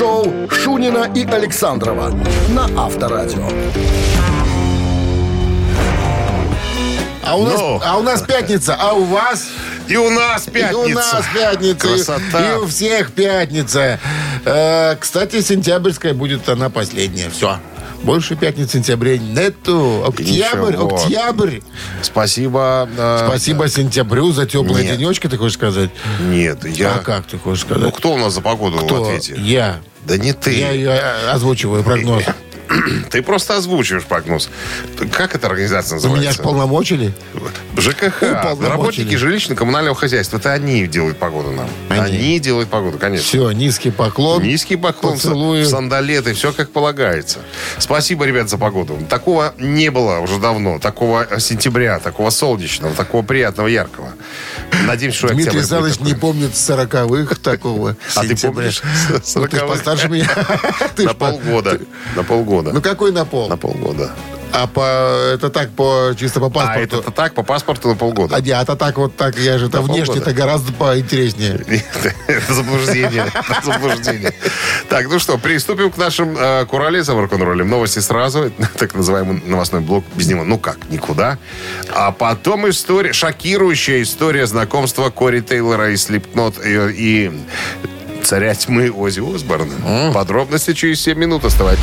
рок-н-ролл-шоу Шунина и Александрова на Авторадио. А у, нас, а у нас пятница, а у вас? И у нас пятница. И у нас пятница. и- Красота. И у всех пятница. Э, кстати, сентябрьская будет она последняя. Все. Больше пятниц сентября нету. Октябрь, Ничего. октябрь. Спасибо. э, Спасибо сентябрю за теплые Нет. денечки, ты хочешь сказать? Нет, я... А как ты хочешь сказать? Ну, кто у нас за погоду в Кто? ответе? Я. Да не ты. Я, я озвучиваю прогноз. Ты просто озвучиваешь прогноз. Как эта организация Вы меня ж называется? полномочили? ЖКХ. Уполномочили. Работники жилищно-коммунального хозяйства. Это они делают погоду нам. Они. Они, делают погоду, конечно. Все, низкий поклон. Низкий поклон, Поцелуи. сандалеты, все как полагается. Спасибо, ребят, за погоду. Такого не было уже давно. Такого сентября, такого солнечного, такого приятного, яркого. Надеемся, что Дмитрий Александрович не помнит сороковых такого А ты помнишь Ну, ты ж 40-х? постарше меня. На полгода. На полгода. Ну какой на пол? На полгода. А по это так по чисто по А паспорту. это так, по паспорту на полгода. А не, а то так вот так, я же это внешне-то полгода. гораздо поинтереснее. Это заблуждение. Это заблуждение. Так, ну что, приступим к нашим э, куролесам рок-н-роллем. Новости сразу. Так называемый новостной блок. Без него, ну как, никуда. А потом история, шокирующая история знакомства Кори Тейлора и Слипкнот и, и царя тьмы Ози Осборна. Подробности через 7 минут оставайтесь.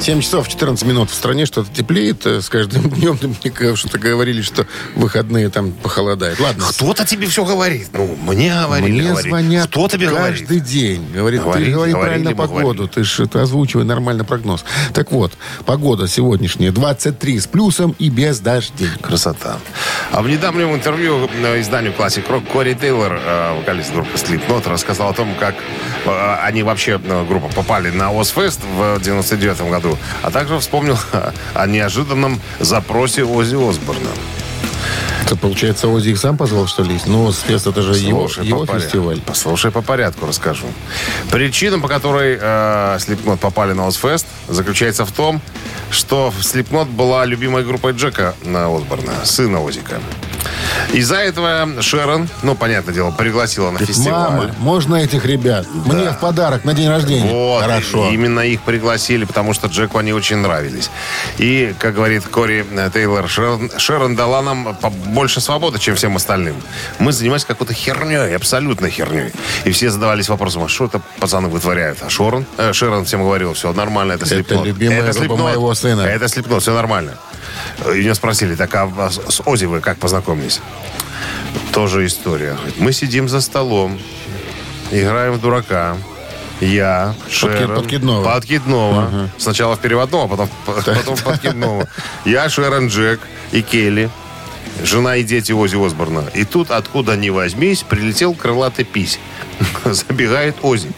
7 часов 14 минут в стране что-то теплеет. э, С каждым днем мне что-то говорили, что выходные там похолодает. Ладно. Кто-то тебе все говорит. Ну, мне говорили. Мне говорит. звонят Кто тебе каждый говорит? день. Говорит, Говорили, ты говори правильно погоду. говорили. Ты же это озвучивай нормально прогноз. Так вот, погода сегодняшняя 23 с плюсом и без дождей. Красота. А в недавнем интервью э, изданию Classic Rock Кори Тейлор, э, вокалист группы Slipknot, рассказал о том, как они вообще, группа, попали на Озфест в 99 году, а также вспомнил о неожиданном запросе Ози Осборна. Это, получается, Ози их сам позвал, что ли? Ну, фест это же его, Слушай его по порядку. фестиваль. Послушай по порядку, расскажу. Причина, по которой э, Slipknot попали на Озфест, заключается в том, что Slipknot была любимой группой Джека на Осборна, сына Озика. Из-за этого Шерон, ну, понятное дело, пригласила на фестиваль. Мама, можно этих ребят? Мне в подарок на день рождения. Вот, Хорошо. именно их пригласили, потому что Джеку они очень нравились. И, как говорит Кори э, Тейлор, Шерон, Шерон дала нам больше свободы, чем всем остальным. Мы занимались какой-то херней, абсолютно херней. И все задавались вопросом, а что это пацаны вытворяют? А Шерон, э, Шерон всем говорил, все нормально, это Это Слепнот. любимая группа моего сына. Это Слепнот, все нормально. И меня спросили, так а с Ози вы как познакомились? Тоже история. Мы сидим за столом, играем в дурака. Я, Шерон, подкидного. Подкидного. Сначала в переводном, а потом, потом в подкидного. Я, Шерон Джек и Келли. Жена и дети Ози Осборна. И тут, откуда ни возьмись, прилетел крылатый пись. Забегает Ози.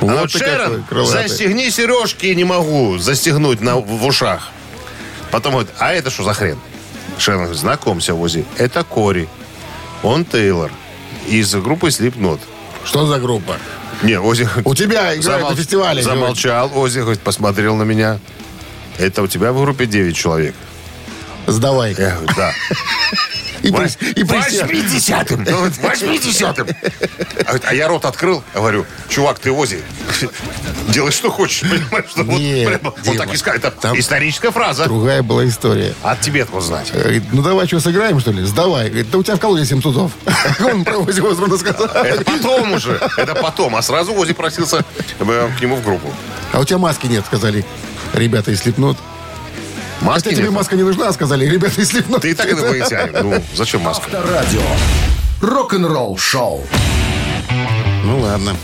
Вот а вот Шерон, застегни сережки, не могу застегнуть на, в ушах. Потом говорит, а это что за хрен? Шерон говорит, знакомься, Ози, это Кори. Он Тейлор из группы Slipknot. Что за группа? Не, Ози... У тебя играют на фестивале. Замолчал Ози, говорит, посмотрел на меня. Это у тебя в группе 9 человек. Сдавай. Я говорю, да. И. Возьми десятым. Возьми десятым. А, а я рот открыл. Говорю, чувак, ты Ози. Делай, что хочешь. Понимаешь, что вот Не, прямо- Он Дима, так и сказал. Это там- историческая фраза. Другая была история. От тебе откуда знать? Говорит, ну давай что, сыграем, что ли? Сдавай. Говорит, да у тебя в колоде 7 тузов. Он про Ози Осборна сказал. Это потом уже. Это потом. А сразу Ози просился э, к нему в группу. А у тебя маски нет, сказали ребята из Слепнот. Маски Хотя тебе нет? маска не нужна, сказали ребята Слепнот. Ты и так инопланетянин. Ну, зачем маска? Авторадио. Рок-н-ролл-шоу. Ну ладно.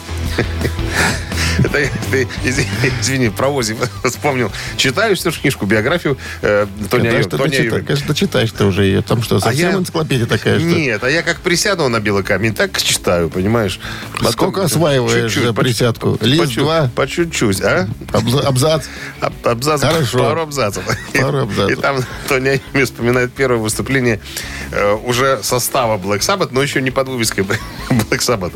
Это ты, извини, про Ози вспомнил. Читаю всю книжку, биографию э, Тони читаешь? Айоми. Конечно, читаешь ты уже ее. Там что, совсем я- энциклопедия такая, Нет, а я как присяду на белый камень, так читаю, понимаешь? Потом Сколько осваиваешь за присядку? по Лист, два? По чуть-чуть, а? Абза- абзац. Аб- Абзац, Хорошо. пару абзацев. Пару абзацев. И там Тони Айоми вспоминает первое выступление э, уже состава Black Sabbath, но еще не под вывеской Black Sabbath.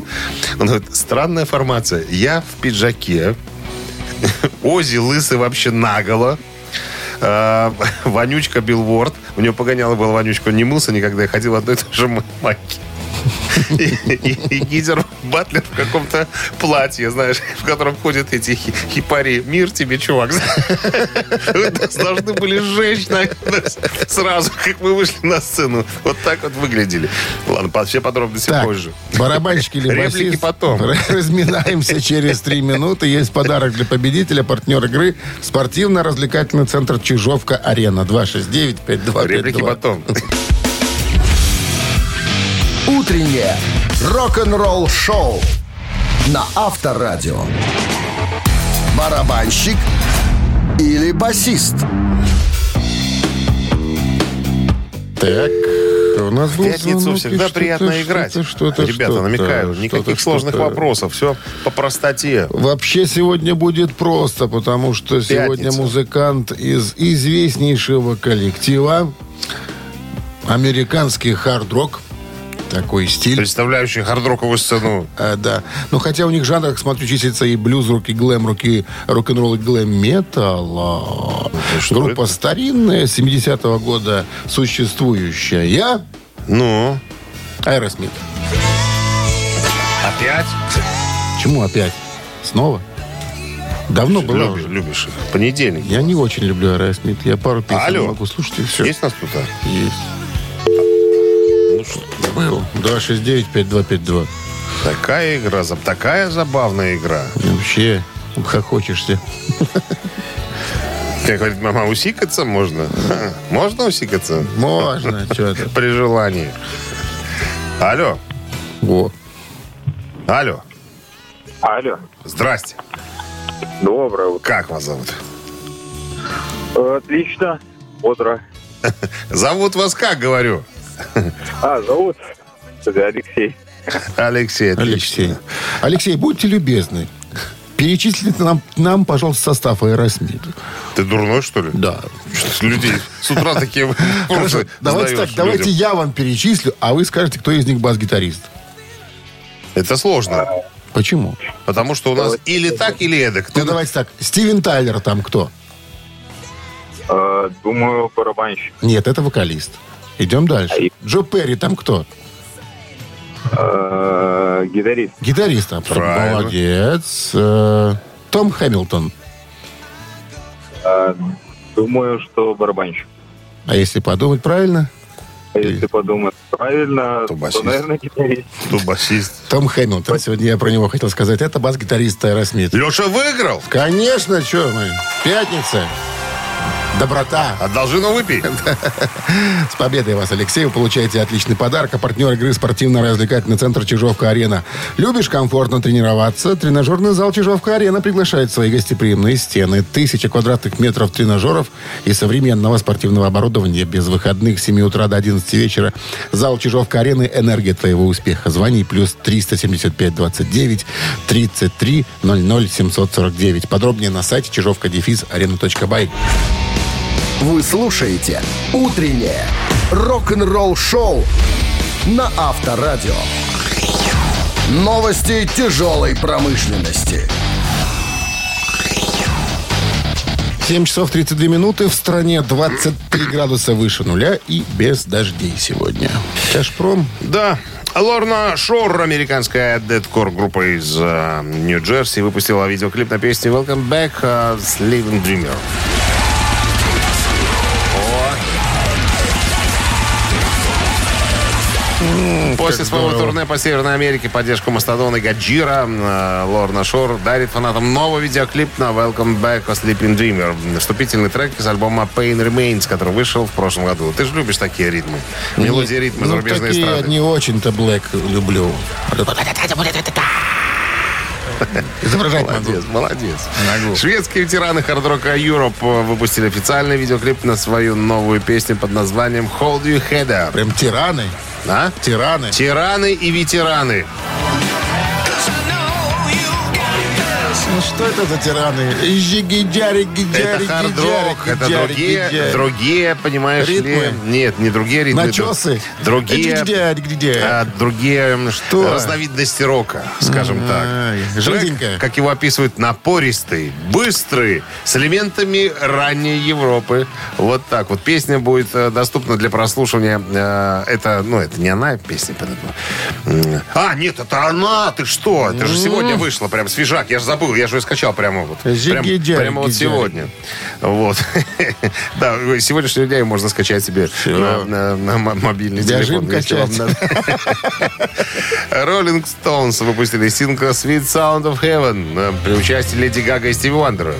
Он говорит, странная формация. Я в пиджаке, Ози лысый вообще наголо, А, Вонючка Билворд. У него погоняло было Вонючка. Он не мылся никогда и ходил в одной и той же майке. И, Гизер Батлер в каком-то платье, знаешь, в котором ходят эти хи- хипари. Мир тебе, чувак. Вы нас должны были сжечь сразу, как мы вышли на сцену. Вот так вот выглядели. Ладно, все подробности позже. барабанщик или Реплики потом. Разминаемся через три минуты. Есть подарок для победителя, партнер игры, спортивно-развлекательный центр Чижовка-Арена. 269-5252. Реплики потом. Утреннее рок-н-ролл-шоу на Авторадио. Барабанщик или басист? Так, у нас В был пятницу звонок, всегда что-то, приятно что-то, играть. Что-то, Ребята, что-то, намекаю, никаких что-то, сложных что-то. вопросов. Все по простоте. Вообще сегодня будет просто, потому что сегодня Пятница. музыкант из известнейшего коллектива, американский хард-рок, такой стиль. Представляющий хардроковую сцену. А, да. Ну, хотя у них жанр, как смотрю, числится и блюз-рок, и глэм-рок, и рок-н-ролл, и глэм-метал. что Группа это? старинная, 70-го года существующая. Ну, Аэросмит. опять? Чему опять? Снова? Давно было Любишь, уже. любишь их. Понедельник. Я не очень люблю Аэросмит. Я пару песен Алло. могу слушать, и все. Есть нас кто-то? Есть. Был. 269-5252. такая игра, такая забавная игра. Вообще, хохочешься. Как говорит мама, усикаться можно? Можно усикаться? Можно, что-то. При желании. Алло, Во. алло. Алло, Здрасте. доброе утро. Как вас зовут? Э, Отлично, бодро. Зовут вас как, говорю? А, зовут Алексей. Алексей. отлично. Алексей. Алексей, будьте любезны. Перечислите нам, нам, пожалуйста, состав Аэросмит. Ты дурной, что ли? Да. Что Людей с утра такие Хорошо, давайте так, давайте я вам перечислю, а вы скажете, кто из них бас-гитарист. Это сложно. Почему? Потому что у нас или так, или эдак. Ну, Ты давайте так. Стивен Тайлер там кто? Э, Думаю, барабанщик. Нет, это вокалист. Идем дальше. А Джо Перри там кто? Э, Гитарист. Гитарист. Молодец. Э, Том Хэмилтон. Э, Думаю, что барабанщик. А если подумать правильно? А если подумать правильно, То то, басист. наверное, гитарист. Тут басист. Том Хэмилтон. Сегодня я про него хотел сказать. Это бас-гитарист Аэросмит. Леша выиграл. Конечно, что мы. Пятница. Доброта. Одолжину выпей. С победой вас, Алексей. Вы получаете отличный подарок. А партнер игры спортивно-развлекательный центр Чижовка-Арена. Любишь комфортно тренироваться? Тренажерный зал Чижовка-Арена приглашает в свои гостеприимные стены. Тысяча квадратных метров тренажеров и современного спортивного оборудования без выходных с 7 утра до 11 вечера. Зал Чижовка-Арены – энергия твоего успеха. Звони плюс 375 29 33 00 749. Подробнее на сайте чижовка-арена.бай. Вы слушаете «Утреннее рок-н-ролл-шоу» на Авторадио. Новости тяжелой промышленности. 7 часов 32 минуты. В стране 23 градуса выше нуля и без дождей сегодня. Кашпром. Да. Лорна Шор, американская дедкор группа из э, Нью-Джерси, выпустила видеоклип на песню Welcome Back с Living Dreamer. После своего турне по Северной Америке поддержку Мастодона и Гаджира э, Лорна Шор дарит фанатам новый видеоклип на Welcome Back of Sleeping Dreamer. Вступительный трек из альбома Pain Remains, который вышел в прошлом году. Ты же любишь такие ритмы. Мелодии ритмы Ну, зарубежной такие эстрады. не очень-то Блэк люблю. Изображать. Молодец, молодец. Шведские ветераны хард-рока Europe э, выпустили официальный видеоклип на свою новую песню под названием Hold You Head Прям тираны. А? Тираны. Ну что это за тираны? Жиги-джари, Это хард-рок, это другие, другие, понимаешь Ритмы? ли? Нет, не другие ритмы. Начесы? Другие, Где-где? а, другие Что? разновидности рока, скажем так. Ай, Трек, жизненькая. как его описывают, напористый, быстрый, с элементами ранней Европы. Вот так вот. Песня будет э, доступна для прослушивания. Э, Это, ну, это не она песня. М. А, нет, это она, ты что? Это же сегодня вышла, прям свежак. Я же забыл, я же ее скачал прямо вот. Прям, прямо вот сегодня. Вот. Да, сегодняшний день можно скачать себе на, на- на мо- мобильный Бежим телефон. Rolling Stones выпустили сингл Sweet Sound of Heaven при участии Леди Гага и Стиви Вандера.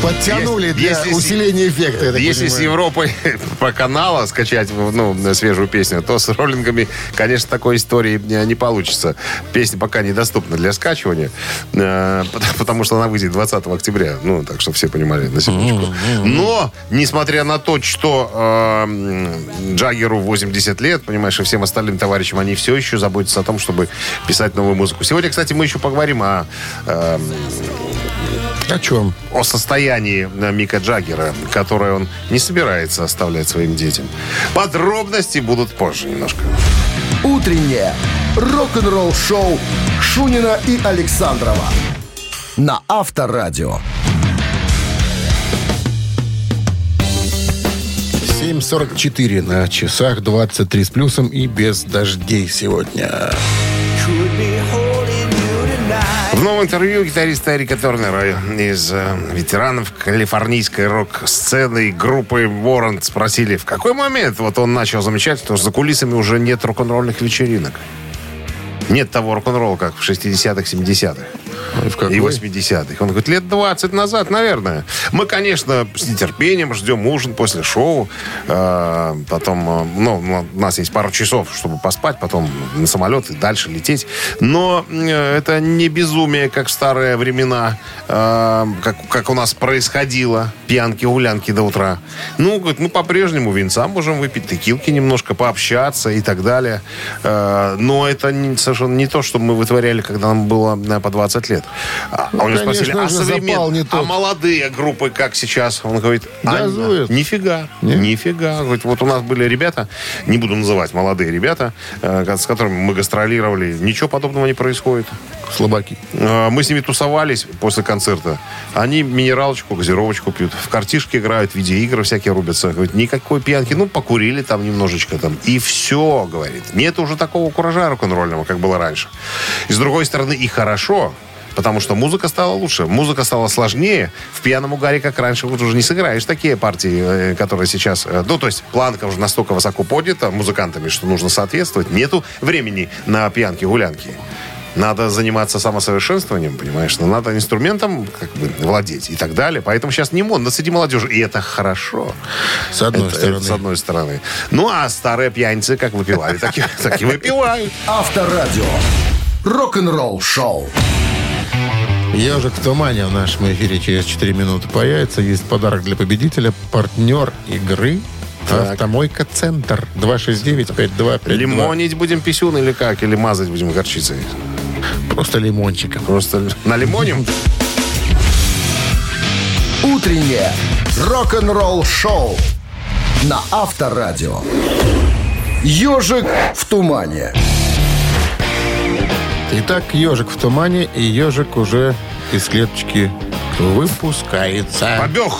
Ну, Подтянули Если- для если усиления эффекта, я если с. Европой по каналу скачать ну, свежую песню, то с роллингами, конечно, такой истории не, не получится. Песня пока недоступна для скачивания, э, пот- потому что она выйдет 20 октября. Ну, так что все понимали, на секундочку. Но, несмотря на то, что э, Джаггеру 80 лет, понимаешь, и всем остальным товарищам, они все еще заботятся о том, чтобы писать новую музыку. Сегодня, кстати, мы еще поговорим о э, О чем? о состоянии э, Мика Джаггера, которое он не собирается оставлять своим детям. Подробности будут позже немножко. Утреннее рок-н-ролл-шоу Шунина и Александрова на Авторадио. 7.44 на часах, 23 с плюсом и без дождей сегодня. В новом интервью гитариста Эрика Тернера из э, ветеранов калифорнийской рок-сцены и группы Warrant спросили, в какой момент вот он начал замечать, что за кулисами уже нет рок-н-ролльных вечеринок. Нет того рок-н-ролла, как в 60-х, 70-х. В какой? И 80-х. Он говорит, лет 20 назад, наверное. Мы, конечно, с нетерпением ждем ужин после шоу. Э, Потом, э, ну, у нас есть пару часов, чтобы поспать, потом на самолет и дальше лететь. Но э, это не безумие, как в старые времена, как, как у нас происходило. Пьянки, гулянки до утра. Ну, говорит, мы по-прежнему винца можем выпить, текилки немножко, пообщаться и так далее. Но это не- совершенно не то, что мы вытворяли, когда нам было э, по 20 лет. А Ну, у него спросили, а же, современ- запал не а молодые группы, как сейчас? Он говорит, а, Газуют. нифига, нифига. Говорит, вот у нас были ребята, не буду называть, молодые ребята, э, с которыми мы гастролировали, ничего подобного не происходит. Слабаки. Э, Мы с ними тусовались после концерта. Они минералочку, газировочку пьют. В картишки играют, видеоигры всякие рубятся. Говорит, никакой пьянки. Ну, покурили там немножечко там. И все, говорит. Нет уже такого куража рок-н-ролльного, как было раньше. И с другой стороны, и хорошо. Потому что музыка стала лучше, музыка стала сложнее. В пьяном угаре, как раньше, вот уже не сыграешь такие партии, э, которые сейчас... э, Ну, то есть планка уже настолько высоко поднята музыкантами, что нужно соответствовать. Нету времени на пьянки-гулянки. Надо заниматься самосовершенствованием, понимаешь? Но надо инструментом как бы владеть и так далее. Поэтому сейчас не модно среди молодежи. И это хорошо. С одной Это- стороны. это с одной стороны. Ну, а старые пьяницы как выпивали, так и, так выпивают. Авторадио. Рок-н-ролл-шоу. Ежик в тумане в нашем эфире через 4 минуты появится. Есть подарок для победителя. Партнер игры Автомойка Центр 269-5252. Лимонить будем писюн или как? Или мазать будем горчицей? Просто лимончиком. Просто на лимоним? Утреннее рок-н-ролл-шоу на Авторадио. Ежик в тумане. Итак, ежик в тумане, и ежик уже из клеточки выпускается. Побег.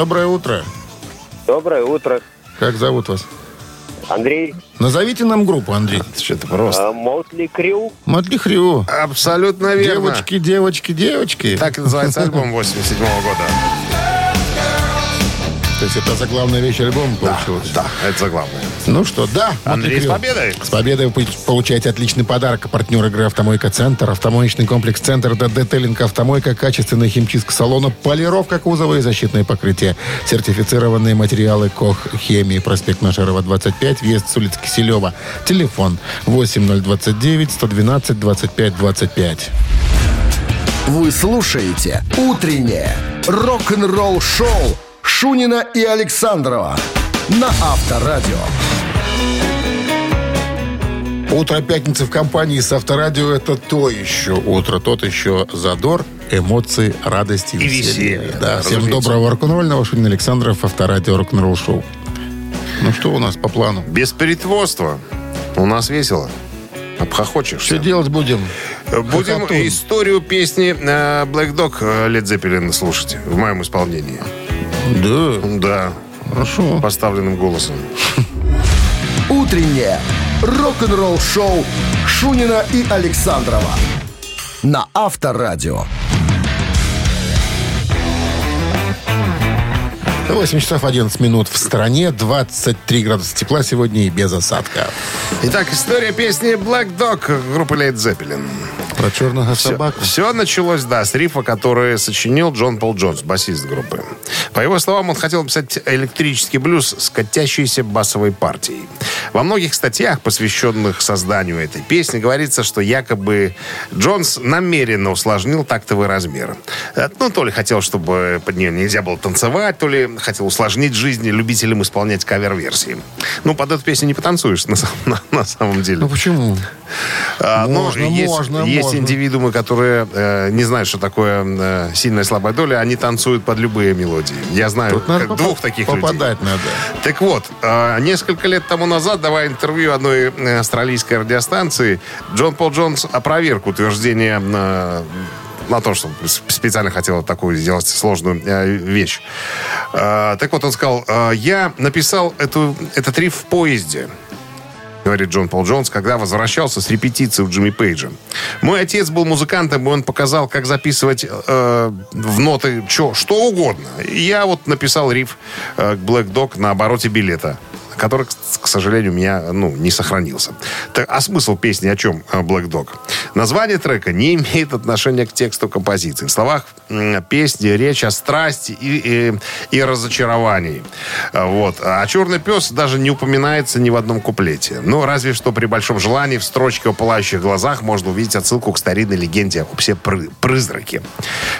Доброе утро. Доброе утро. Как зовут вас? Андрей, Назовите нам группу, Андрей. Что-то просто. Мотли Крю. Мотли Хрю. Абсолютно верно. Девочки, девочки, девочки. Так и называется альбом 87 года. То есть это заглавная вещь альбома получилась? Да, это заглавное. Ну что, да. Андрей, с победой. С победой вы получаете отличный подарок. Партнер игры «Автомойка Центр». Автомоечный комплекс «Центр». Это детейлинг «Автомойка». Качественная химчистка салона. Полировка кузова и защитное покрытие. Сертифицированные материалы КОХ «Хемии». Проспект Машерова, 25. Въезд с улицы Киселева. Телефон 8029 112 25 25. Вы слушаете «Утреннее рок-н-ролл-шоу» Шунина и Александрова на Авторадио. Утро пятницы в компании с Авторадио – это то еще утро, тот еще задор, эмоции, радости И веселье, Да, да, всем доброго рок-н-ролльного. Шунин Александров, Авторадио, рок-н-ролл шоу. Ну что у нас по плану? Без притворства. У нас весело. Обхохочешься. Что делать будем? Будем Хохотун. историю песни э, Black Dog э, Led Zeppelin слушать в моем исполнении. Да, Да, хорошо. поставленным голосом. Утреннее рок-н-ролл-шоу Шунина и Александрова на Авторадио. 8 часов 11 минут в стране, 23 градуса тепла сегодня и без осадка. Итак, история песни Black Dog группы Led Zeppelin. Про черного Все, собаку. все началось, да, с рифа, который сочинил Джон Пол Джонс, басист группы. По его словам, он хотел написать электрический блюз с катящейся басовой партией. Во многих статьях, посвященных созданию этой песни, говорится, что якобы Джонс намеренно усложнил тактовый размер. Э, Ну, то ли хотел, чтобы под нее нельзя было танцевать, то ли хотел усложнить жизнь любителям исполнять кавер-версии. Ну, под эту песню не потанцуешь, на, самом- на- на самом деле. Ну почему? А, но Можно, есть, можно, есть можно. индивидуумы, которые э, не знают, что такое э, сильная слабая доля, они танцуют под любые мелодии. Я знаю Тут попа- двух таких людей. попадать надо. Так вот, э, несколько лет тому назад, давая интервью одной э, австралийской радиостанции, Джон Пол Джонс опроверг утверждение э, на то, что специально хотел такую сделать сложную э, вещь. Э, так вот, он сказал, э, я написал эту, этот риф в поезде говорит Джон Пол Джонс, когда возвращался с репетиции у Джимми Пейджа. Мой отец был музыкантом, и он показал, как записывать э, в ноты чё, что угодно. И я вот написал риф э, к Black Dog на обороте билета который, к сожалению, у меня ну, не сохранился. Так, а смысл песни о чем э, Black Dog? Название трека не имеет отношения к тексту композиции. В словах песни речь о страсти и, и, и разочаровании. А, Вот. А черный пес даже не упоминается ни в одном куплете. Ну, разве что при большом желании в строчке о пылающих глазах можно увидеть отсылку к старинной легенде о псе-призраке.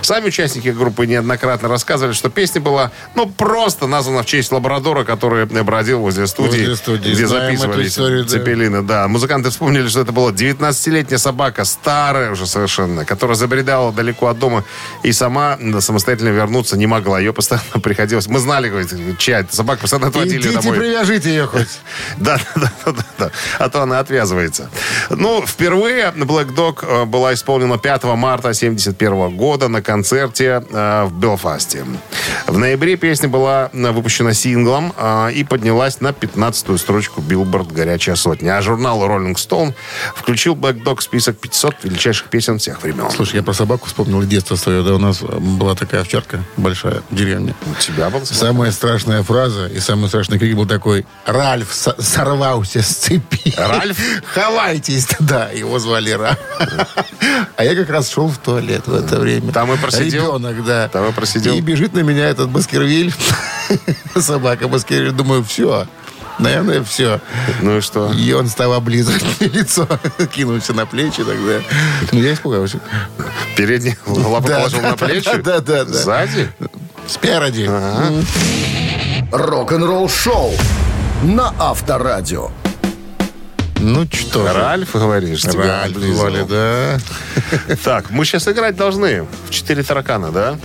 Сами участники группы неоднократно рассказывали, что песня была, ну, просто названа в честь лабрадора, который бродил возле студии, Возле студии. где Знаем записывались историю, да. Цепелины. Да, музыканты вспомнили, что это была 19-летняя собака, старая уже совершенно, которая забредала далеко от дома и сама самостоятельно вернуться не могла. Ее постоянно приходилось... Мы знали, говорит, чья это собака, постоянно отводили Идите, домой. привяжите ее хоть. Да, да, да, да, да. А то она отвязывается. Ну, впервые Black Dog э, была исполнена 5 марта 1971 года на концерте э, в Белфасте. В ноябре песня была э, выпущена синглом и поднялась на 15-ю строчку Billboard «Горячая сотня». А журнал Rolling Stone включил Black Dog в список 500 величайших песен всех времен. Слушай, я про собаку вспомнил из детства свое. Да, у нас была такая овчарка большая в деревне. У тебя был Самая страшная фраза и самый страшный крик был такой «Ральф со- сорвался с цепи». Ральф? Ховайтесь! Да, его звали Ральф. А я как раз шел в туалет в это время. Там и просидел? Ребенок, да. Там и просидел? И бежит на меня этот Баскервиль. Собака Баскервиль. Думаю, все. Наверное, все. Ну и что? И он стал облизывать мне лицо. Кинулся на плечи тогда. Ну, я испугался. Передний лапу Да, положил да, на плечи? да, да, да. Сзади? Спереди. Рок-н-ролл шоу на Авторадио. Ну, что же. Ральф, говоришь? тебя Ральф облизывал? звали, да. Так, мы сейчас играть должны в четыре таракана, да?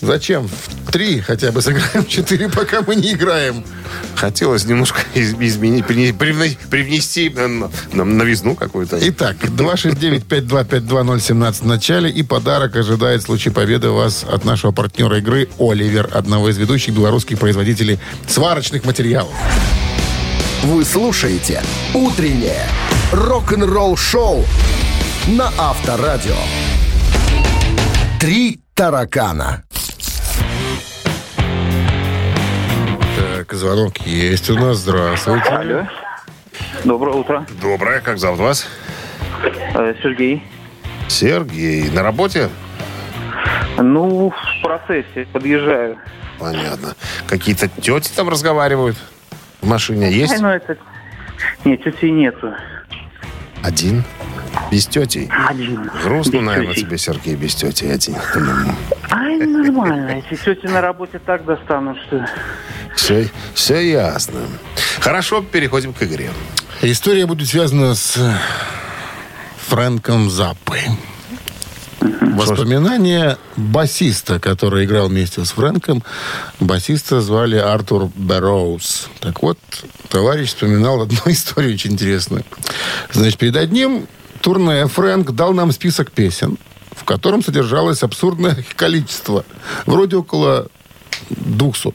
Зачем? В три хотя бы сыграем, в четыре пока мы не играем. Хотелось немножко из- изменить, привне- привне- привнести э, н- н- новизну какую-то. Итак, 269-5252-017 в начале. И подарок ожидает в случае победы вас от нашего партнера игры «Оливер», одного из ведущих белорусских производителей сварочных материалов. Вы слушаете «Утреннее рок-н-ролл-шоу» на Авторадио. «Три таракана». Так, звонок есть у нас. Здравствуйте. Алло. Доброе утро. Доброе. Как зовут вас? Э, Сергей. Сергей. На работе? Ну, в процессе. Подъезжаю. Понятно. Какие-то тети там разговаривают? В машине есть? Ай, ну это... Нет, тети нету. Один? Без тети? Один. Грустно, Без наверное, тети. тебе, Сергей, без тети один. Ай, нормально. Если тети на работе так достанут, что... Все, все ясно. Хорошо, переходим к игре. История будет связана с Фрэнком Заппой. Воспоминания басиста, который играл вместе с Фрэнком. Басиста звали Артур Берроуз. Так вот, товарищ вспоминал одну историю очень интересную. Значит, перед одним турне Фрэнк дал нам список песен, в котором содержалось абсурдное количество. Вроде около 200.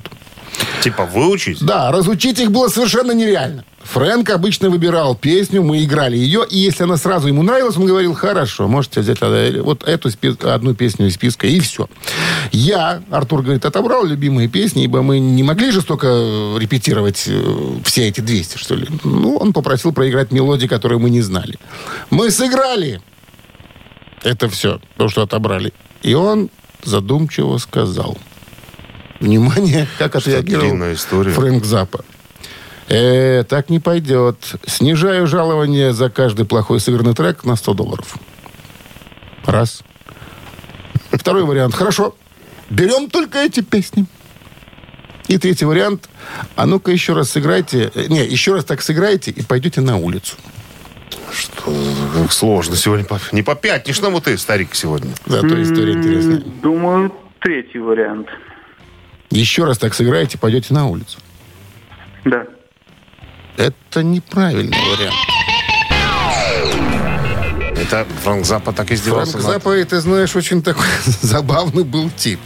Типа выучить? Да, разучить их было совершенно нереально. Фрэнк обычно выбирал песню, мы играли ее, и если она сразу ему нравилась, он говорил, хорошо, можете взять э, вот эту одну песню из списка, и все. Я, Артур говорит, отобрал любимые песни, ибо мы не могли же столько э, репетировать э, все эти 200, что ли. Ну, он попросил проиграть мелодии, которые мы не знали. Мы сыграли. Это все, то, что отобрали. И он задумчиво сказал. Внимание, как отреагировал. Фрэнк Запа. Э, так не пойдет. Снижаю жалование за каждый плохой сыгранный трек на 100 долларов. Раз. Второй вариант. Хорошо. Берем только эти песни. И третий вариант. А ну-ка еще раз сыграйте. э, Не, еще раз так сыграйте и пойдете на улицу. Что как сложно сегодня. по- Не по пятничному ты, старик, сегодня. Зато история интересная. Думаю, третий вариант. Еще раз так сыграете, пойдете на улицу. Да. Это неправильный вариант. Это Франк Запа так и Франк издевался. над- Запа, ты знаешь, очень такой забавный был тип.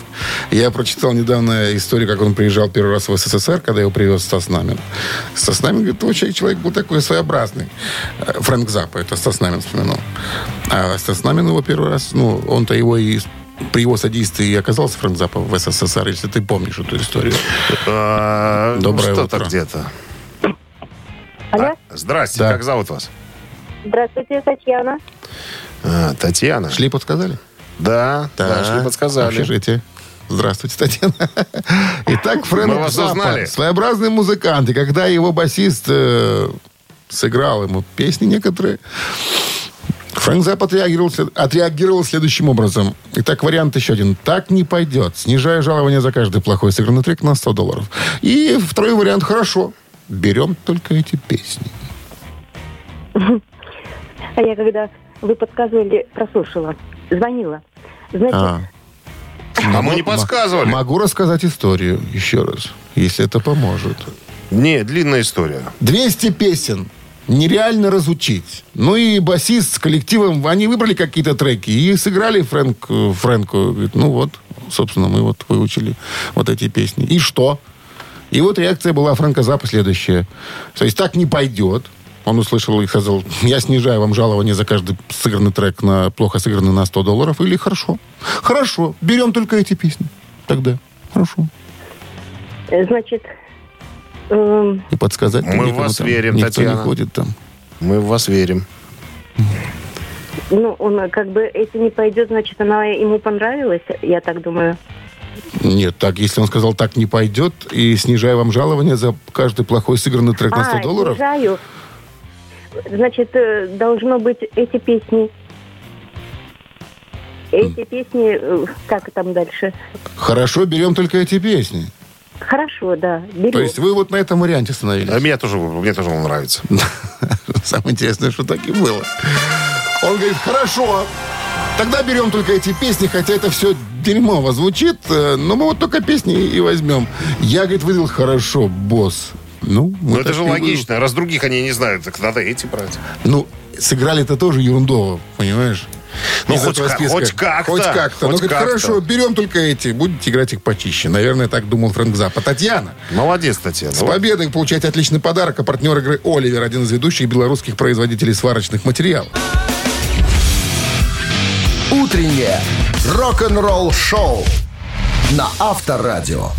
Я прочитал недавно историю, как он приезжал первый раз в СССР, когда его привез Стас Намин. Стас Намин, говорит, очень человек был такой своеобразный. Э, Фрэнк Запа, это Стас Намин вспоминал. А Стас Намин его первый раз, ну, он-то его и при его содействии и оказался Фрэнк Запа в СССР, если ты помнишь эту историю. А, ну, Доброе Что-то где-то. Алло, А, здрасте, Да. как зовут вас? здравствуйте, Татьяна. А, Татьяна. Шли, подсказали? Да, да, шли подсказали. Общежитие. Здравствуйте, Татьяна. Итак, Фрэнк Мы вас Заппа, узнали. своеобразный музыкант. И когда его басист э, сыграл ему песни некоторые, Фрэнк Запп отреагировал, отреагировал следующим образом. Итак, вариант еще один. Так не пойдет. Снижаю жалование за каждый плохой сыгранный трек на 100 долларов. И второй вариант. Хорошо. Берем только эти песни. А я когда вы подсказывали, прослушала, звонила. Значит, А. А мы не подсказывали. Могу рассказать историю еще раз, если это поможет. Не, длинная история. 200 песен. Нереально разучить. Ну и басист с коллективом, они выбрали какие-то треки и сыграли Фрэнк, э, Фрэнку. Говорит, ну вот, собственно, мы вот выучили вот эти песни. И что? И вот реакция была Фрэнка Запа следующая. То есть так не пойдет. Он услышал и сказал, я снижаю вам жалование за каждый сыгранный трек на плохо сыгранный на 100 долларов. Или хорошо. Хорошо. Берем только эти песни. Тогда. Хорошо. э, значит, эм, И подсказать Мы в некому вас там. верим, Никто Татьяна. не ходит там. Мы в вас верим. ну, он э, как бы, если не пойдет, значит, она ему понравилась, я так думаю. Нет, так, если он сказал, так не пойдет, и снижаю вам жалование за каждый плохой сыгранный трек на 100 а, долларов, снижаю. Значит, э, должно быть эти песни. Эти песни, э, как там дальше? хорошо, берем только эти песни. Хорошо, да, берем. То есть вы вот на этом варианте остановились. А меня тоже, мне тоже он нравится. Самое интересное, что так и было. Он говорит, хорошо, тогда берем только эти песни, хотя это все дерьмово звучит, э, но мы вот только песни и возьмем. Я, говорит, выдал, хорошо, босс. Ну, мы Ну это же и вы- логично. Раз других они не знают, так надо эти брать. Ну, сыграли это тоже ерундово, понимаешь? Ну, Из хоть списка. хоть как-то, Хоть как-то. хоть ну, говорит, как-то. хорошо, берем только эти. Будете играть их почище. Наверное, так думал Фрэнк Запа. Татьяна, Молодец, Татьяна. с победой получаете отличный подарок. А партнер игры «Оливер» один из ведущих белорусских производителей сварочных материалов. Утреннее рок-н-ролл шоу на Авторадио.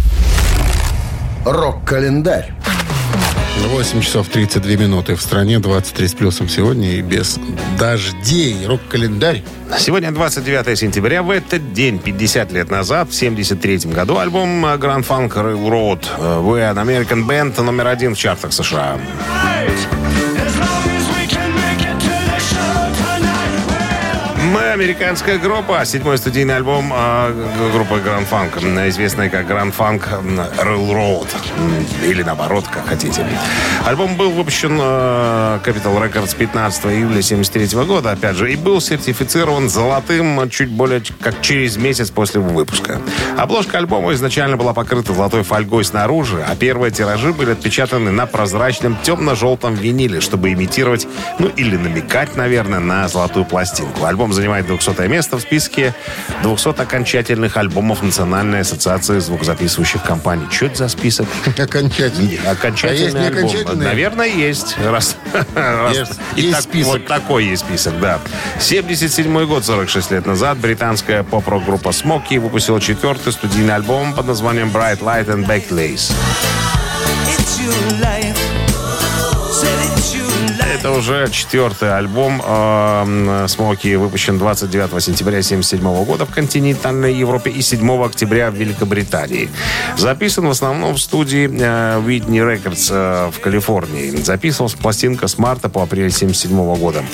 «Рок-календарь». 8 часов 32 минуты в стране, 23 с плюсом сегодня и без дождей. Рок-календарь. Сегодня 29 сентября. В этот день, 50 лет назад, в 73 году, альбом Grand Funk Railroad We an American Band номер один в чартах США. Американская группа. Седьмой студийный альбом э, группы Grand Funk, известный как Grand Funk Railroad. Или наоборот, как хотите. Альбом был выпущен э, Capital Records 15 июля 73 года, опять же, и был сертифицирован золотым чуть более как через месяц после выпуска. Обложка альбома изначально была покрыта золотой фольгой снаружи, а первые тиражи были отпечатаны на прозрачном темно-желтом виниле, чтобы имитировать, ну или намекать, наверное, на золотую пластинку. Альбом занимает 200 место в списке 200 окончательных альбомов Национальной ассоциации звукозаписывающих компаний. Что это за список? Окончательный. Окончательный А есть альбом. Наверное, есть. Раз, раз- Есть- и есть так- список. Вот такой есть список, да. 77 год, 46 лет назад, британская поп-рок-группа Смоки выпустила четвертый студийный альбом под названием Bright Light and Baked Lace. Это уже четвертый альбом э, Смоки, выпущен 29 сентября 1977 года в континентальной Европе и 7 октября в Великобритании. Записан в основном в студии э, Whitney Records э, в Калифорнии. Записывалась пластинка с марта по апрель 1977 года.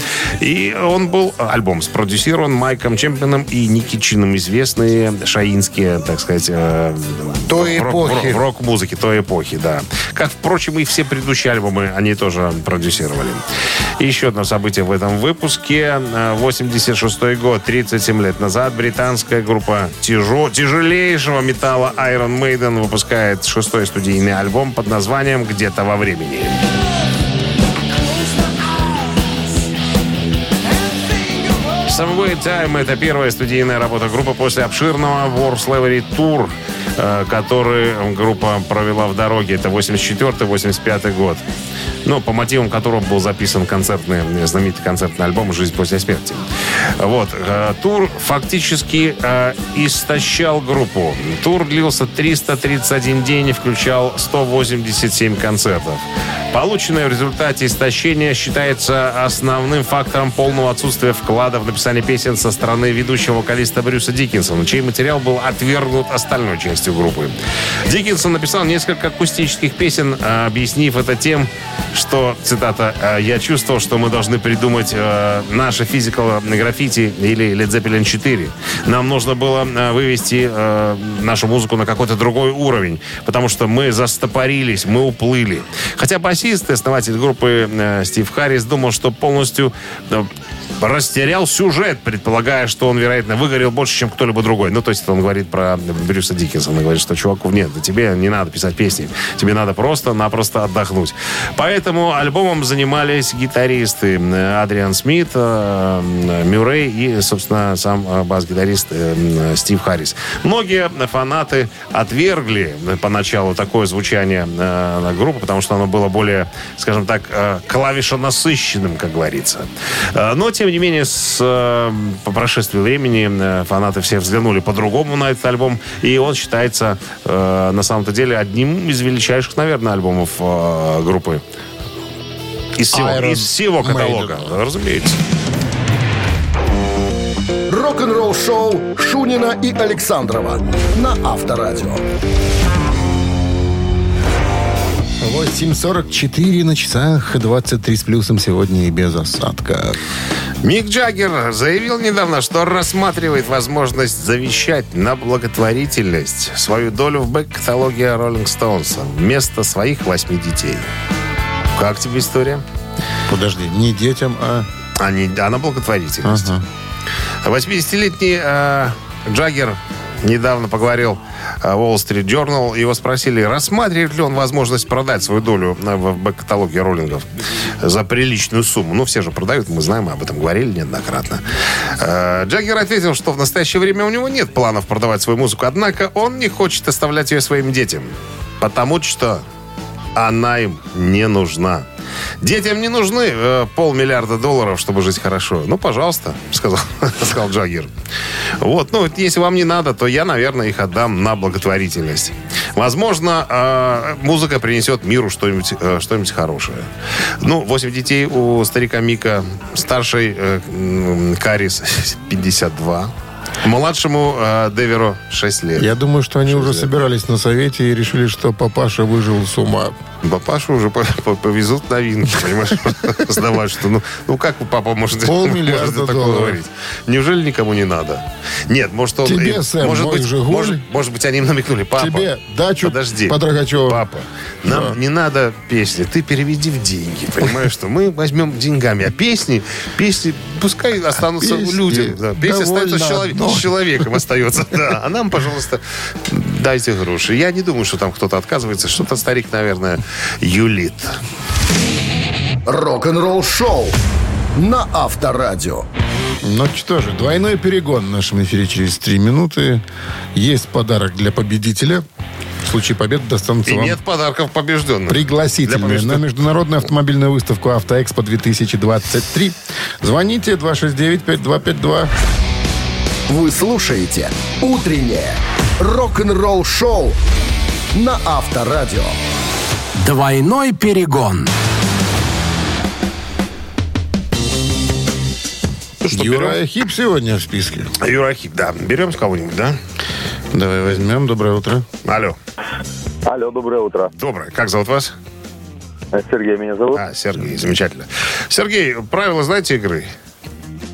И он был, альбом спродюсирован Майком Чемпионом и Ники Чином, известные шаинские, так сказать, Той в эпохи. в рок-музыки той эпохи, да. Как, впрочем, и все предыдущие альбомы они тоже продюсировали. И еще одно событие в этом выпуске. Э, 86 год, 37 лет назад, британская группа тяжо- тяжелейшего металла Iron Maiden выпускает шестой студийный альбом под названием «Где-то во времени». Someway Time — это первая студийная работа группы после обширного War Slavery Tour, э, который группа провела в дороге. Это 84-85 год. Ну, по мотивам которого был записан концертный, знаменитый концертный альбом «Жизнь после смерти». Вот. э, Тур фактически э, истощал группу. Тур длился 331 день и включал 187 концертов. Полученное в результате истощения считается основным фактором полного отсутствия вклада в написание песен со стороны ведущего вокалиста Брюса Диккенсона, чей материал был отвергнут остальной частью группы. Диккенсон написал несколько акустических песен, э, объяснив это тем, что, цитата, «э, «Я чувствовал, что мы должны придумать э, наше физикал граффити или Led Zeppelin 4. Нам нужно было вывести нашу музыку на какой-то другой уровень, потому что мы застопорились, мы уплыли. Хотя басист и основатель группы э, Стив Харрис думал, что полностью э, растерял сюжет, предполагая, что он, вероятно, выгорел больше, чем кто-либо другой. Ну, то есть он говорит про Брюса Диккенсона, говорит, что чуваку нет, тебе не надо писать песни, тебе надо просто-напросто отдохнуть. Поэтому альбомом занимались гитаристы э, Адриан Смит, э, э, Мюррей и, собственно, сам бас-гитарист Стив Харрис. Многие фанаты отвергли поначалу такое звучание группы, потому что оно было более, скажем так, клавишонасыщенным, как говорится. Но, тем не менее, с, э, по прошествии времени э, фанаты все взглянули по-другому на этот альбом, и он считается э, на самом-то деле одним из величайших, наверное, альбомов э, группы. Из всего, Iron из всего каталога, Maiden. разумеется. Рок-н-ролл шоу Шунина и Александрова на Авторадио. 8.44 на часах, 23 с плюсом сегодня и без осадков. Мик Джаггер заявил недавно, что рассматривает возможность завещать на благотворительность свою долю в бэк-каталоге Роллинг Стоунса вместо своих восьми детей. Как тебе история? Подожди, не детям, а... А, не, а на благотворительность. Ага. 80-летний э, Джаггер недавно поговорил э, в Wall Street Journal. Его спросили, рассматривает ли он возможность продать свою долю на- в бэк-каталоге роллингов за приличную сумму. Ну, все же продают, мы знаем, мы об этом говорили неоднократно. Э, Джаггер ответил, что в настоящее время у него нет планов продавать свою музыку, однако он не хочет оставлять ее своим детям. Потому что она им не нужна. Детям не нужны э, полмиллиарда долларов, чтобы жить хорошо. Ну, пожалуйста, сказал, сказал Джаггер. Вот, ну, если вам не надо, то я, наверное, их отдам на благотворительность. Возможно, э, музыка принесет миру что-нибудь э, что хорошее. Ну, 8 детей у старика Мика. Старший э, Карис 52. Младшему э, Деверу 6 лет. Я думаю, что они уже собирались на совете и решили, что папаша выжил с ума. Папашу уже по- по- повезут новинки, понимаешь, сдавать, что ну, ну как папа может, может такое говорить? Неужели никому не надо? Нет, может он... Тебе, Сэм, может быть, может, может быть, они им намекнули, папа, Тебе дачу подожди, под Рогачевым. папа, нам не надо песни, ты переведи в деньги, понимаешь, что мы возьмем деньгами, а песни, песни, пускай останутся песни людям, да, с, довольно человек- с человеком остается, да, а нам, пожалуйста, дайте гроши. Я не думаю, что там кто-то отказывается, что-то старик, наверное, юлит. Рок-н-ролл шоу на Авторадио. Ну что же, двойной перегон в нашем эфире через три минуты. Есть подарок для победителя. В случае победы достанется И вам нет подарков побежденных. Для пригласительные на международную автомобильную выставку «Автоэкспо-2023». Звоните 269-5252. Вы слушаете «Утреннее рок-н-ролл-шоу» на Авторадио. Двойной перегон. Ну что, Юрай Хип сегодня в списке. берем? Юрахип, да. Берем с кого-нибудь, да? Давай возьмем. Доброе утро. Алло. Алло, доброе утро. Доброе. Как зовут вас? Сергей меня зовут. А, Сергей. Замечательно. Сергей, правила знаете игры?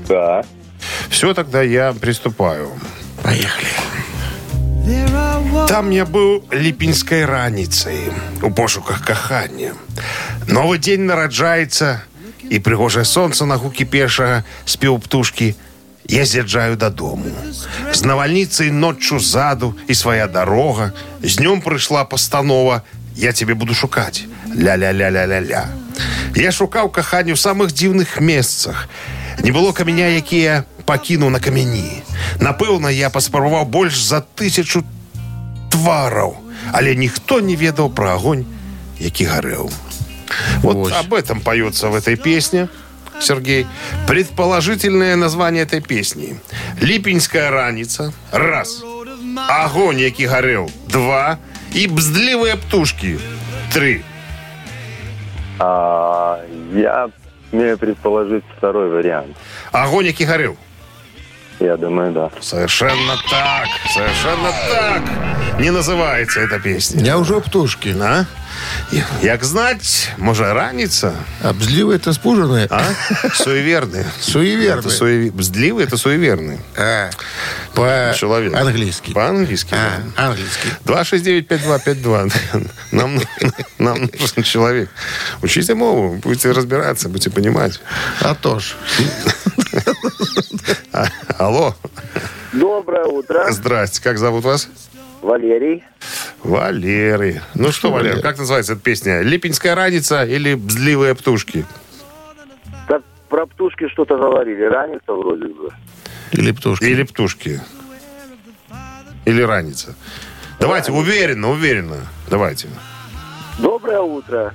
Да. Все, тогда я приступаю. Поехали. Там я был ліпінської раніці у пошуках кохання. Новий день нараджається, і пригоже сонце на гукі першага спів птушки. Я з'їжджаю додому. З навальніцею ноччу ззаду і своя дорога. З днем прийшла постанова. Я тебе буду шукати. Ля-ля-ля-ля-ля-ля. Я шукав кохання в самих дивних месцах. Не було каменя, які я пакінув на камені. Напевно, я паспрабаваў больш за тысячу твараў, але ніхто не ведаў пра огонь, які гарэў. Вот Ось. об этом поется в этой песне, Сергей. Предположительное название этой песни. Липинская раница. Раз. Огонь, які гарэў. Два. И бздливые птушки. Три. А, я смею предположить второй вариант. Огонь, які гарэў. Я думаю, да. Совершенно так. Совершенно так. Не называется эта песня. Я уже птушки. А? Як знать, може раніца, Обзливы это спуженные. а? Суеверны. Суеверны. Это суеве- Бздливый это суеверный. А, по Человек. английски. По-английски. А, да. английский. 269-5252. Нам, нам нужен человек. Учите мову, будете разбираться, будете понимать. А то ж. Алло, Доброе утро. здрасте, как зовут вас? Валерий. Валерий. Ну что, Валер, Валер? как называется эта песня? Липинская раница или бздливые птушки? Так про птушки что-то говорили. Раница вроде бы. Или птушки. Или птушки? Или раница? Давайте, уверенно, уверенно. Давайте. Доброе утро.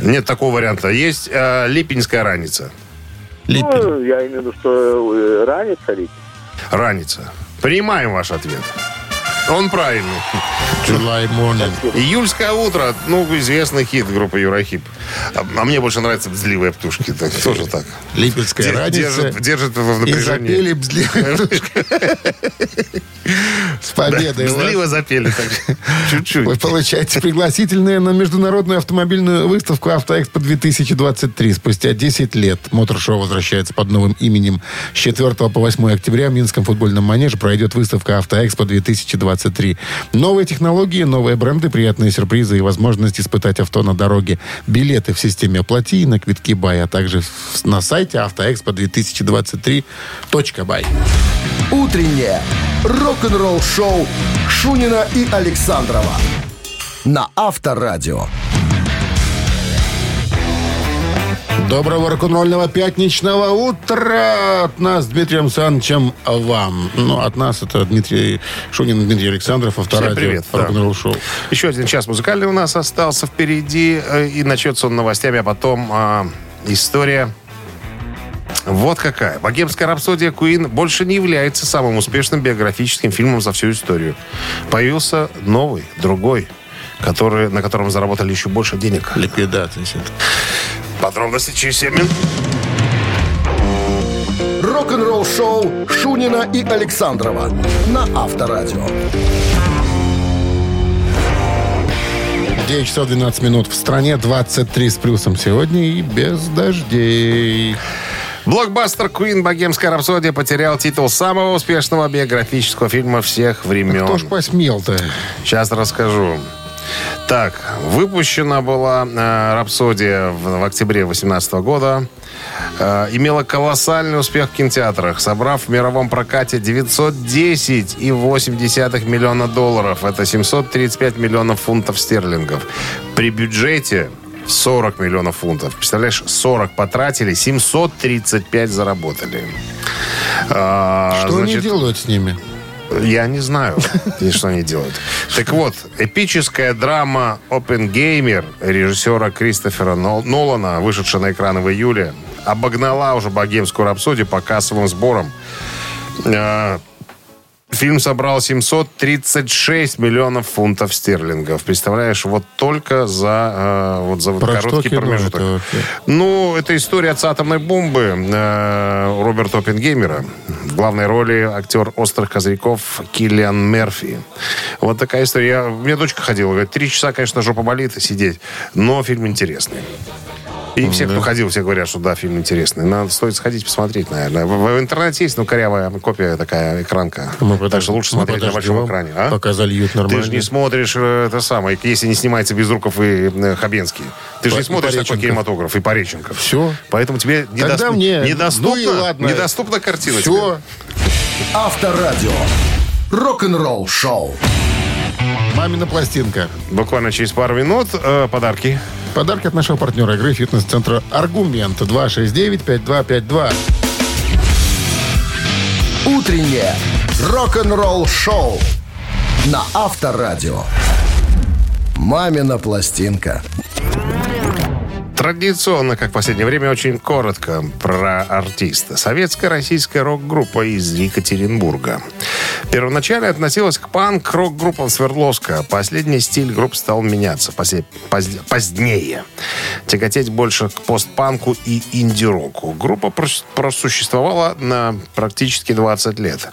Нет такого варианта. Есть э, липинская раница. Липин. Ну, я имею в виду, что э, раница ли? Раница. Принимаем ваш ответ. Он правильный. July morning. Июльское утро. Ну, известный хит группы Юрахип. А, а мне больше нравятся бздливые птушки. Так, тоже так. Липецкая Де- раница. Держит, держит в И напряжении. запели бзливые С победой вас. Бздливо запели. Чуть-чуть. Вы получаете пригласительные на международную автомобильную выставку «Автоэкспо-2023». Спустя 10 лет мотор-шоу возвращается под новым именем. С 4 по 8 октября в Минском футбольном манеже пройдет выставка «Автоэкспо-2023». Новые технологии, новые бренды, приятные сюрпризы и возможность испытать авто на дороге. Билеты в системе «Оплати» и на квитки «Бай», а также на сайте «Автоэкспо-2023.бай». Утреннее рок-н-ролл-шоу Шунина и Александрова на Авторадио. Доброго рок-н-ролльного пятничного утра от нас Дмитрием Санычем вам. Ну, от нас это Дмитрий Шунин Дмитрий Александров, авторадио, привет, да. рок-н-ролл шоу. Еще один час музыкальный у нас остался впереди. э, И начнется он новостями, а потом а, история Вот какая. «Богемская рапсодия» Куин больше не является самым успешным биографическим фильмом за всю историю. Появился новый, другой, который, на котором заработали еще больше денег. Ликвидация. Подробности через 7 минут. Рок-н-ролл шоу Шунина и Александрова на Авторадио. 9 часов 12 минут. В стране 23 с плюсом сегодня и без дождей. Блокбастер Queen «Богемская рапсодия» потерял титул самого успешного биографического фильма всех времен. Кто ж посмел-то? Сейчас расскажу. Так, выпущена была э, «Рапсодия» в, в октябре 2018 года. Э, имела колоссальный успех в кинотеатрах, собрав в мировом прокате 910,8 миллиона долларов. Это 735 миллионов фунтов стерлингов. При бюджете 40 миллионов фунтов. Представляешь, 40 потратили, 735 заработали. А, Что значит, они делают с ними? Я не знаю, что они делают. Так вот, эпическая драма «Опенгеймер» режиссера Кристофера Нол- Нолана, вышедшая на экраны в июле, обогнала уже «Богемскую рапсодию» по кассовым сборам. Фильм собрал 736 миллионов фунтов стерлингов. Представляешь, вот только за, э, вот за Про короткий промежуток. это вообще? Ну, это история отца атомной бомбы э, Роберта Оппенгеймера. В главной роли актер «Острых козырьков» Киллиан Мерфи. Вот такая история. Я, у меня дочка ходила, говорит, три часа, конечно, жопа болит сидеть, но фильм интересный. И все, кто ходил, все говорят, что да, фильм интересный. Надо стоит сходить посмотреть, наверное. В, в интернете есть, ну, корявая копия такая, экранка. Мы так что лучше мы смотреть на большом экране. А? Пока зальют Ты нормально. же не смотришь э, это самое, если не снимается Безруков и э, Хабенский. Ты же не смотришь такой кинематограф и Пореченков. Все. Поэтому тебе Тогда недоступ- мне... недоступна, Ну и ладно. недоступна картина Все. Авторадио. Рок-н-ролл шоу. Мамина пластинка. Буквально через пару минут э, подарки. Подарки от нашего партнера игры фитнес-центра «Аргумент» 269-5252. Утреннее рок-н-ролл шоу на Авторадио. Мамина пластинка. Традиционно, как в последнее время, очень коротко про артиста. Советская российская рок-группа из Екатеринбурга. Первоначально относилась к панк-рок-группам Свердловска. Последний стиль групп стал меняться посе- поз- позднее. Тяготеть больше к постпанку и инди-року. Группа прос- просуществовала на практически 20 лет.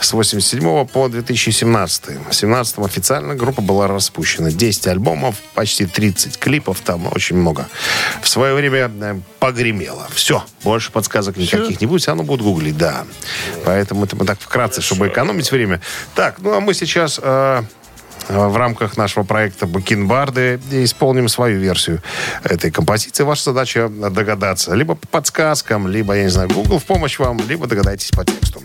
С 87 по 2017. В 17 официально группа была распущена. 10 альбомов, почти 30 клипов, там очень много. В свое время э, погремело. Все, больше подсказок никаких не будет, все равно будут гуглить, да. Поэтому это мы так вкратце, чтобы экономить время. Так, ну а мы сейчас... э, в рамках нашего проекта «Бакенбарды» исполним свою версию этой композиции. Ваша задача догадаться либо по подсказкам, либо, я не знаю, Google в помощь вам, либо догадайтесь по тексту.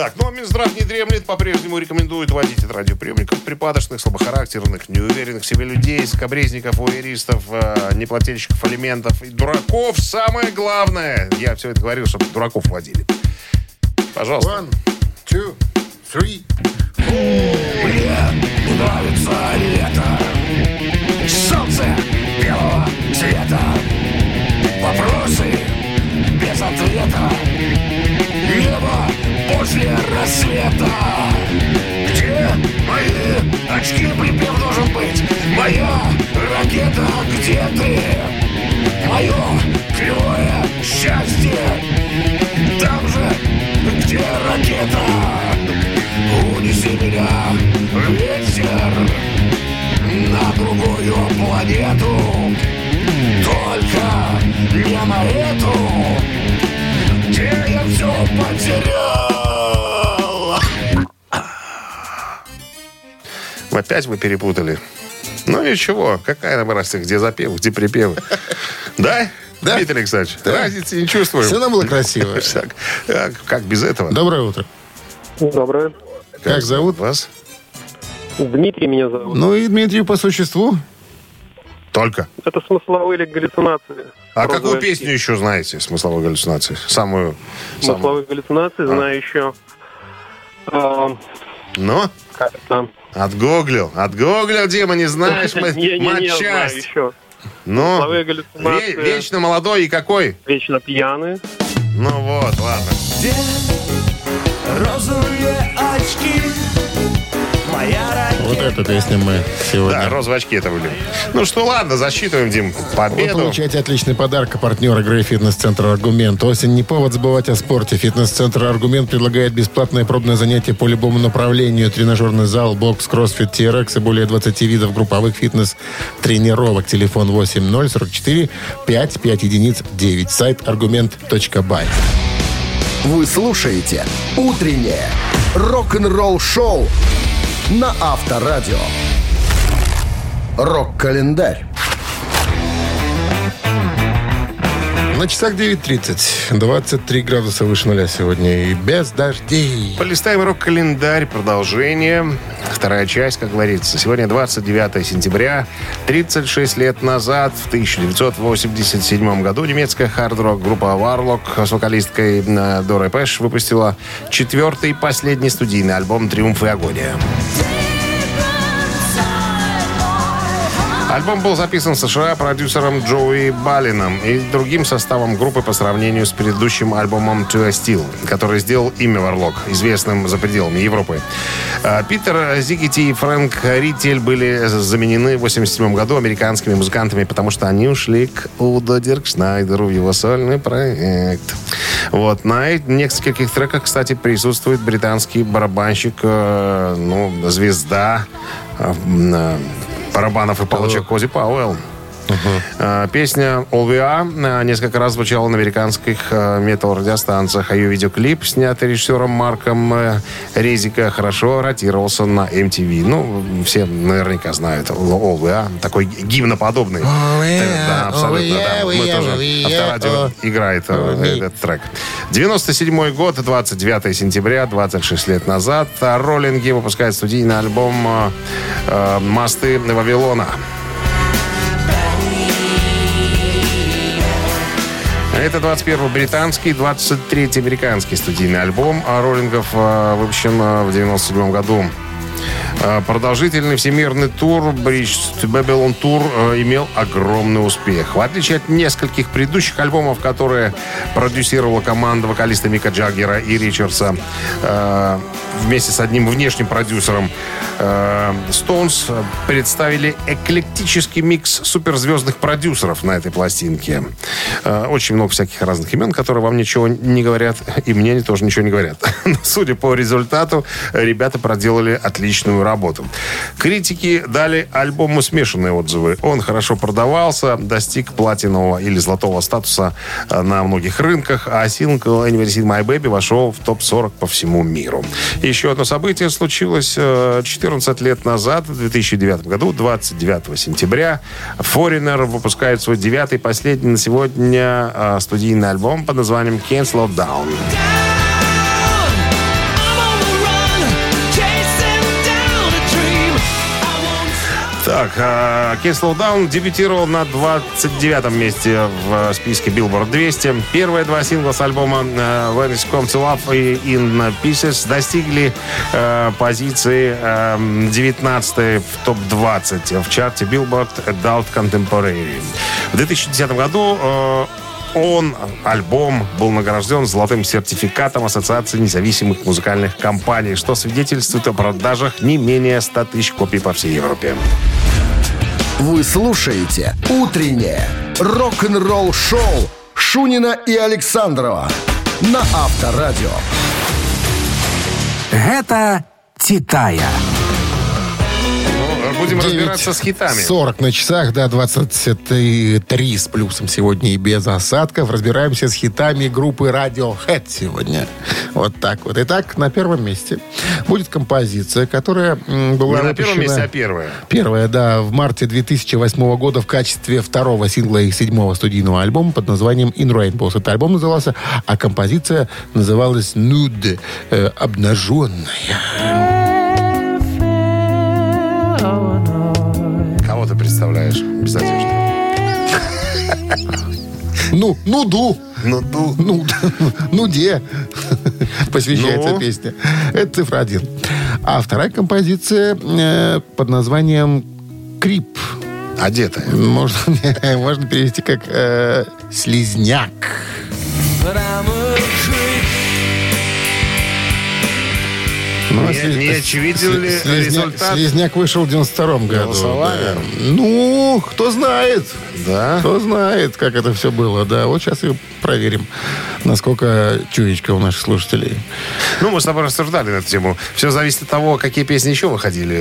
Так, ну а Минздрав не дремлет, по-прежнему рекомендует водить от радиоприемников припадочных, слабохарактерных, неуверенных в себе людей, скобрезников, уэристов, э, неплательщиков алиментов и дураков. Самое главное, я все это говорил, чтобы дураков водили. Пожалуйста. One, two, three. Нравится лето Солнце белого цвета Вопросы без ответа Небо после рассвета Где мои очки припев должен быть Моя ракета, где ты? Мое Опять вы перепутали. Ну ничего, какая нам разница, где запев, где припевы. Да? Да. Дмитрий Александрович, Да. разницы не чувствуем. Все равно было красиво. А Как без этого? Доброе утро. Доброе. Как зовут? Вас? Дмитрий меня зовут. Ну и Дмитрию по существу. Только. Это смысловые галлюцинации. А какую песню еще знаете, смысловой галлюцинации? Самую... самую... Смысловые галлюцинации знаю еще. а, Ну, как там? отгуглил. Отгуглил, Дима, не знаешь матчасть. еще. Ну, вечно молодой и какой? Вечно пьяные. Ну вот, ладно. Где розовые очки? Вот эту песню мы сегодня. Да, розовые очки это были. Ну что, ладно, засчитываем, Дим, Вы победу. получаете отличный подарок. Партнер игры «Фитнес-центр Аргумент». Осень не повод забывать о спорте. «Фитнес-центр Аргумент» предлагает бесплатное пробное занятие по любому направлению. Тренажерный зал, бокс, кроссфит, TRX и более 20 видов групповых фитнес-тренировок. Телефон 8044 55 единиц 9. Сайт аргумент.бай. Вы слушаете «Утреннее рок-н-ролл-шоу» на Авторадио. Рок-календарь. На часах 9.30. 23 градуса выше нуля сегодня. И без дождей. Полистаем рок-календарь, продолжение. Вторая часть, как говорится. Сегодня 29 сентября. 36 лет назад, в 1987 году, немецкая хард-рок группа Warlock с вокалисткой э, Дорой Пэш выпустила четвертый и последний студийный альбом «Триумф и агония». Альбом был записан в США продюсером Джоуи Балином и другим составом группы по сравнению с предыдущим альбомом To a Steel, который сделал имя Варлок, известным за пределами Европы. А, Питер Зигити и Фрэнк Ритель были заменены в 1987 году американскими музыкантами, потому что они ушли к Удо Диркшнайдеру в его сольный проект. Вот. На нескольких треках, кстати, присутствует британский барабанщик, э, ну, звезда э, э, барабанов и палочек Кози Пауэлл. Э, Песня Are э, несколько раз звучала на американских э, метал-радиостанциях, а ее видеоклип, снятый режиссером Марком Резика, хорошо ротировался на MTV. Ну, все наверняка знают Are, такой гимноподобный. Да, абсолютно, да. Мы тоже авторадио играет этот трек. 97 год, 29 сентября, 26 лет назад, Роллинги выпускают студийный альбом «Мосты Вавилона». Это 21 британский, 23 американский студийный альбом роллингов э, выпущен э, в 97 году. Э, Продолжительный всемирный тур to Babylon Tour э, имел огромный успех. В отличие от нескольких предыдущих альбомов, которые продюсировала команда вокалиста Мика Джаггера и Ричардса э, вместе с одним внешним продюсером, э, Stones представили эклектический микс суперзвездных продюсеров на этой пластинке. Очень много всяких разных имен, которые вам ничего не говорят, и мне они тоже ничего не говорят. Но, судя по результату, ребята проделали отличную работу. Критики дали альбому смешанные отзывы. Он хорошо продавался, достиг платинового или золотого статуса э, на многих рынках, а сингл Anniversary My Baby вошел в топ-40 по всему миру. Еще одно событие случилось э, 14 лет назад, в 2009 году, 29 сентября. Foreigner выпускает свой девятый, последний на сегодня э, студийный альбом под названием Can't Slow Down. Так, а, Can't Slow Down дебютировал на 29 месте в списке Billboard 200. Первые два сингла с альбома э, When It's Come to Love и In Pieces достигли э, позиции э, 19 в топ-20 в чарте Billboard Adult Contemporary. В 2010 году э, он, альбом, был награжден золотым сертификатом Ассоциации независимых музыкальных компаний, что свидетельствует о продажах не менее 100 тысяч копий по всей Европе. Вы слушаете «Утреннее рок-н-ролл-шоу» Шунина и Александрова на Авторадио. Гэта Титая. Будем разбираться с хитами. 40 на часах, да, 23 с плюсом сегодня и без осадков. Разбираемся с хитами группы Radiohead сегодня. Вот так вот. Итак, на первом месте будет композиция, которая была Не на первом месте, а первое. Первая, да, в марте 2008 года в качестве второго сингла их седьмого студийного альбома под названием In Rainbows. Это альбом назывался, а композиция называлась Nude, э, обнаженная. Представляешь без одежды? Ну, нуду. Ну, ну, Ну, ну где? Посвящается Ну? песня. Это цифра один. А вторая композиция э, под названием Крип. одетая. Можно, можно перевести как э, слизняк. But I'm a Ну, Не- слиз- не очевиден ли слизня- результат? Слизняк вышел в 92-м году. Да. Ну, кто знает. Да? Кто знает, как это все было. Да, вот сейчас и проверим, насколько чуечка у наших слушателей. Ну, мы с тобой рассуждали на эту тему. Все зависит от того, какие песни еще выходили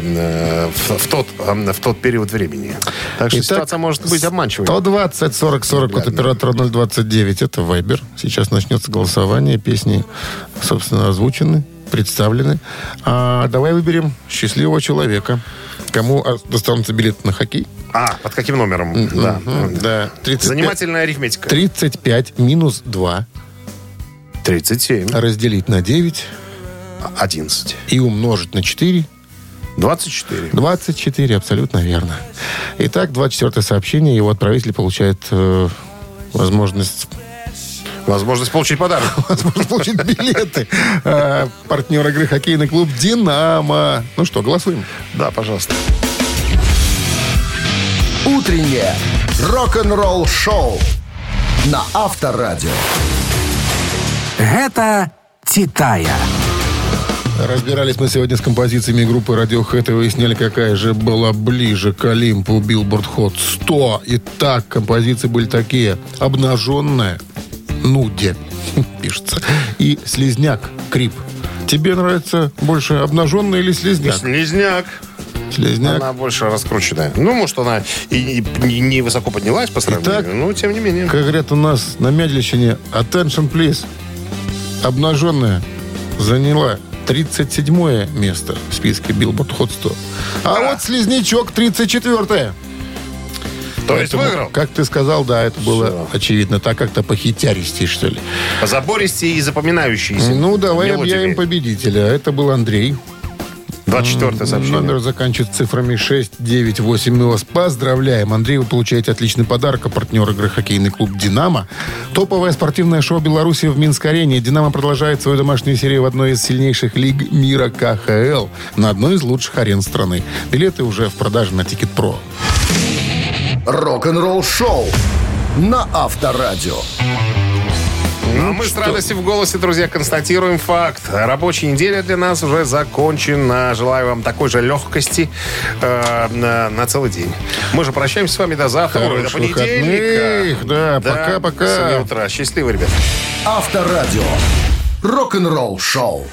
в, в тот, в тот период времени. Так что Итак, ситуация может быть обманчивой. 120 40 40 от оператора 029. Это Вайбер. Сейчас начнется голосование. Песни, собственно, озвучены, представлены. А давай выберем счастливого человека. Кому достанутся билеты на хоккей? А, под каким номером? Да. Мгм, да. 35, Занимательная арифметика. 35 минус 2 37. разделить на 9 11. и умножить на 4 24. 24, абсолютно верно. Итак, 24 сообщение. Его отправитель получает э, возможность Возможность получить подарок. возможно получить билеты. Э, Партнер игры хоккейный клуб «Динамо». Ну что, голосуем. Да, пожалуйста. Утреннее рок-н-ролл-шоу на Авторадио. Гэта «Титая». Разбирались мы сегодня с композициями группы Radiohead и выясняли, какая же была ближе к Олимпу Billboard Hot 100. Итак, композиции были такие. «Обнаженная», «Нуде», пишется, и «Слизняк», «Крип». Тебе нравится больше обнаженная или слизняк? Слизняк. Слизняк. Она больше раскрученная. Ну, может, она и, и не- высоко поднялась по сравнению, Итак, но тем не менее. Как говорят у нас на Медлищине, attention please. Обнаженная заняла 37 место в списке Billboard Hot 100. А вот слизнячок 34 То есть выиграл? Как ты сказал, да, это было очевидно. Так как-то по-хитяристей, что ли. Забористее и запоминающиеся. Ну, давай мелодиями. объявим победителя. Это был Андрей. 24 сообщение. Номер заканчивается цифрами 698. Мы вас поздравляем. Андрей, вы получаете отличный подарок. А партнер игры хоккейный клуб «Динамо». Топовое спортивное шоу Беларуси в Минск-арене. «Динамо» продолжает свою домашнюю серию в одной из сильнейших лиг мира КХЛ на одной из лучших арен страны. Билеты уже в продаже на Тикет.Про. Рок-н-ролл-шоу на Авторадио. Ну, мы с радостью в голосе, друзья, констатируем факт. Рабочая неделя для нас уже закончена. Желаю вам такой же легкости э, на, на целый день. Мы же прощаемся с вами до завтра, ой, до Хороших понедельника. выходных. Да, пока-пока. До 7 утра. Счастливо, ребят. Авторадио. Рок-н-ролл-шоу.